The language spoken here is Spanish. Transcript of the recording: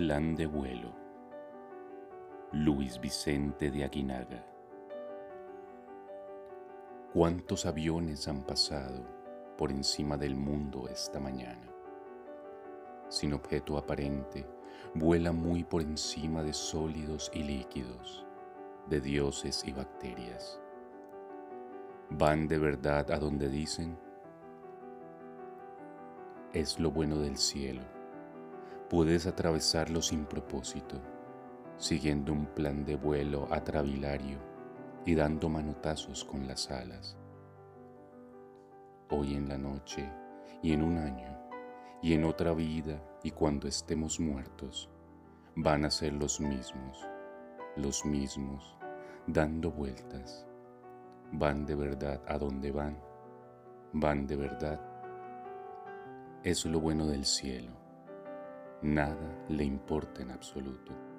plan de vuelo. Luis Vicente de Aguinaga. ¿Cuántos aviones han pasado por encima del mundo esta mañana? Sin objeto aparente, vuela muy por encima de sólidos y líquidos, de dioses y bacterias. ¿Van de verdad a donde dicen? Es lo bueno del cielo puedes atravesarlo sin propósito, siguiendo un plan de vuelo atravilario y dando manotazos con las alas. Hoy en la noche y en un año y en otra vida y cuando estemos muertos, van a ser los mismos, los mismos, dando vueltas. Van de verdad a donde van, van de verdad. Es lo bueno del cielo nada le importa en absoluto.